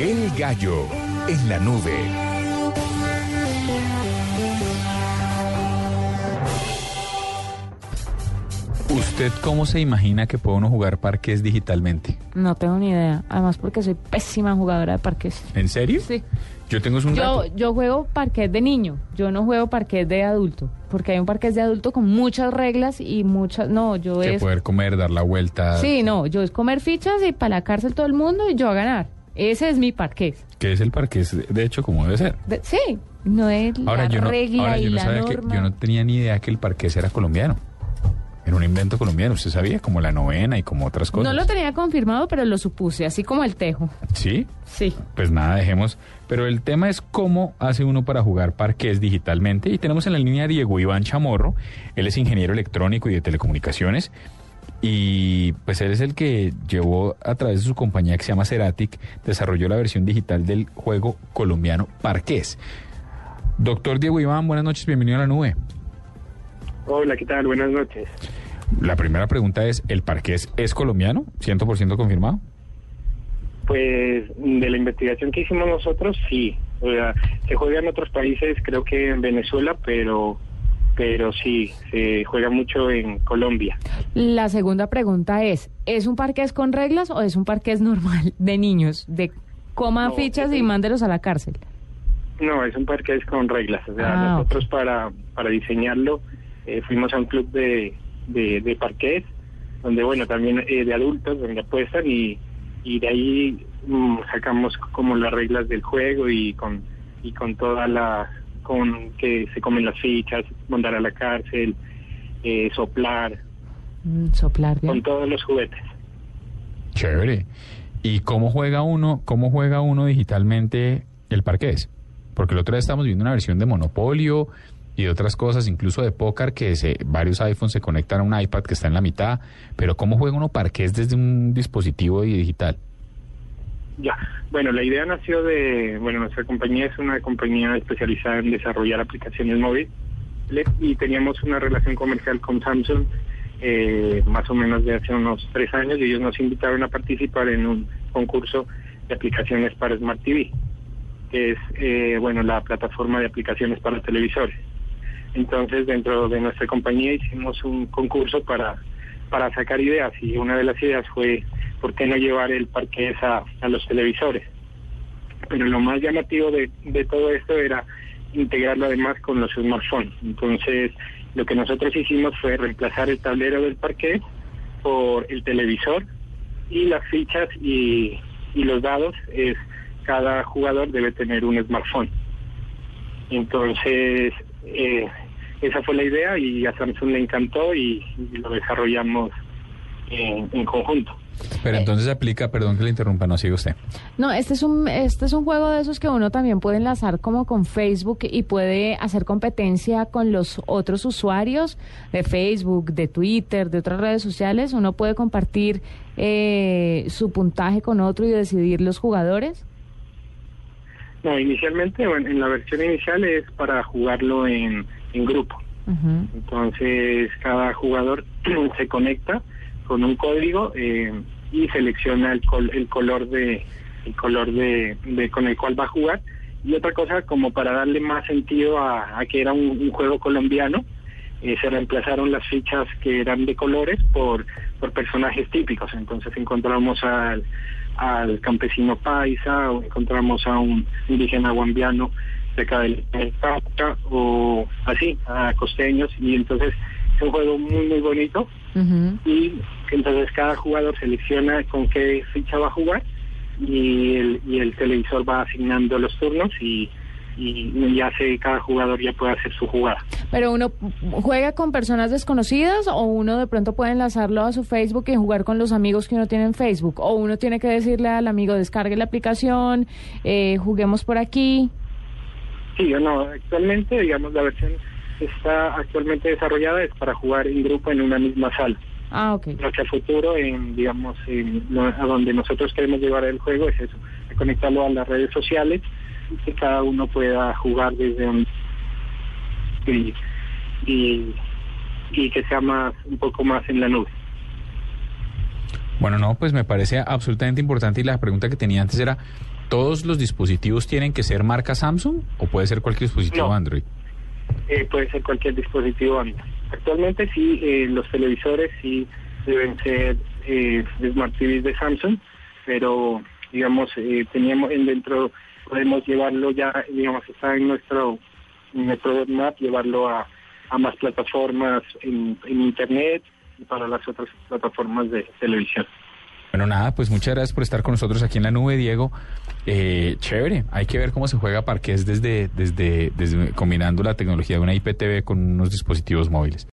El gallo en la nube. ¿Usted cómo se imagina que puede uno jugar parques digitalmente? No tengo ni idea. Además porque soy pésima jugadora de parques. ¿En serio? Sí. Yo tengo un Yo, juego parqués de niño, yo no juego parqués de adulto, porque hay un parqués de adulto con muchas reglas y muchas... No, yo Que es... poder comer, dar la vuelta. Sí, no, yo es comer fichas y para la cárcel todo el mundo y yo a ganar. Ese es mi parqués. Que es el parqués, de hecho, como debe ser. De- sí, no es Ahora, la yo no, regla ahora, y yo no la sabía que, norma. yo no tenía ni idea que el parqués era colombiano. Era un invento colombiano, ¿usted sabía? Como la novena y como otras cosas. No lo tenía confirmado, pero lo supuse, así como el tejo. ¿Sí? Sí. Pues nada, dejemos. Pero el tema es cómo hace uno para jugar parqués digitalmente. Y tenemos en la línea a Diego Iván Chamorro. Él es ingeniero electrónico y de telecomunicaciones. Y pues él es el que llevó a través de su compañía que se llama Ceratic, desarrolló la versión digital del juego colombiano Parqués. Doctor Diego Iván, buenas noches, bienvenido a la nube. Hola, ¿qué tal? Buenas noches. La primera pregunta es, ¿el Parqués es colombiano? ¿100% confirmado? Pues de la investigación que hicimos nosotros, sí. O sea, se juega en otros países, creo que en Venezuela, pero pero sí, se juega mucho en Colombia. La segunda pregunta es, ¿es un parqués con reglas o es un parqués normal de niños? De coman No, fichas y mándelos a la cárcel. No, es un parque con reglas. O sea, Ah, nosotros para, para diseñarlo eh, fuimos a un club de, de, de parqués, donde, bueno, también eh, de adultos, donde apuestan y, y de ahí mm, sacamos como las reglas del juego y con, y con toda la con que se comen las fichas, mandar a la cárcel, eh, soplar, Mm, soplar bien. con todos los juguetes. Chévere. ¿Y cómo juega uno, cómo juega uno digitalmente el parqués? Porque el otro día estamos viendo una versión de Monopolio y de otras cosas, incluso de póker, que se, varios iPhones se conectan a un iPad que está en la mitad. Pero ¿cómo juega uno parqués desde un dispositivo digital? Ya, bueno, la idea nació de, bueno, nuestra compañía es una compañía especializada en desarrollar aplicaciones móviles y teníamos una relación comercial con Samsung eh, más o menos de hace unos tres años y ellos nos invitaron a participar en un concurso de aplicaciones para Smart TV, que es, eh, bueno, la plataforma de aplicaciones para televisores. Entonces, dentro de nuestra compañía hicimos un concurso para, para sacar ideas y una de las ideas fue, ¿por qué no llevar el parqués a, los televisores? Pero lo más llamativo de, de todo esto era integrarlo además con los smartphones. Entonces, lo que nosotros hicimos fue reemplazar el tablero del parqués por el televisor y las fichas y, y los dados es cada jugador debe tener un smartphone. Entonces, eh, esa fue la idea y a Samsung le encantó y, y lo desarrollamos en, en conjunto. Pero entonces aplica, perdón que le interrumpa, no sigue usted. No, este es un este es un juego de esos que uno también puede enlazar como con Facebook y puede hacer competencia con los otros usuarios de Facebook, de Twitter, de otras redes sociales. Uno puede compartir eh, su puntaje con otro y decidir los jugadores. No, inicialmente, bueno, en la versión inicial es para jugarlo en, en grupo. Ujú. Entonces, cada jugador se conecta con un código eh, y selecciona el, col- el color de el color de, de con el cual va a jugar. Y otra cosa como para darle más sentido a, que era un, juego colombiano eh, se reemplazaron las fichas que eran de colores por por personajes típicos. Entonces encontramos al al campesino paisa o encontramos a un indígena guambiano del del Cauca o así a costeños. Y entonces es un juego muy muy bonito y entonces cada jugador selecciona con qué ficha va a jugar y el, y el televisor va asignando los turnos y, y ya sé cada jugador ya puede hacer su jugada. Pero uno juega con personas desconocidas o uno de pronto puede enlazarlo a su Facebook y jugar con los amigos que uno tiene en Facebook. O uno tiene que decirle al amigo descargue la aplicación, eh, juguemos por aquí. Sí o no, actualmente digamos la versión está actualmente desarrollada es para jugar en grupo en una misma sala. Ah, ok. Hacia el futuro, en, digamos, en lo- a donde nosotros queremos llevar el juego es eso, conectarlo a las redes sociales y que cada uno pueda jugar desde un y, y, y que sea más un poco más en la nube. Bueno, no, pues me parece absolutamente importante y la pregunta que tenía antes era, ¿todos los dispositivos tienen que ser marca Samsung o puede ser cualquier dispositivo No. Android? Eh, puede ser cualquier dispositivo. Actualmente sí, eh, los televisores sí deben ser eh, Smart TVs de Samsung, pero digamos, eh, teníamos en dentro, podemos llevarlo ya, digamos, está en nuestro, nuestro roadmap, llevarlo a, a más plataformas en Internet y para las otras plataformas de televisión. Bueno, nada, pues muchas gracias por estar con nosotros aquí en la nube, Diego. Eh, chévere, hay que ver cómo se juega parqués desde, desde, desde combinando la tecnología de una IPTV con unos dispositivos móviles.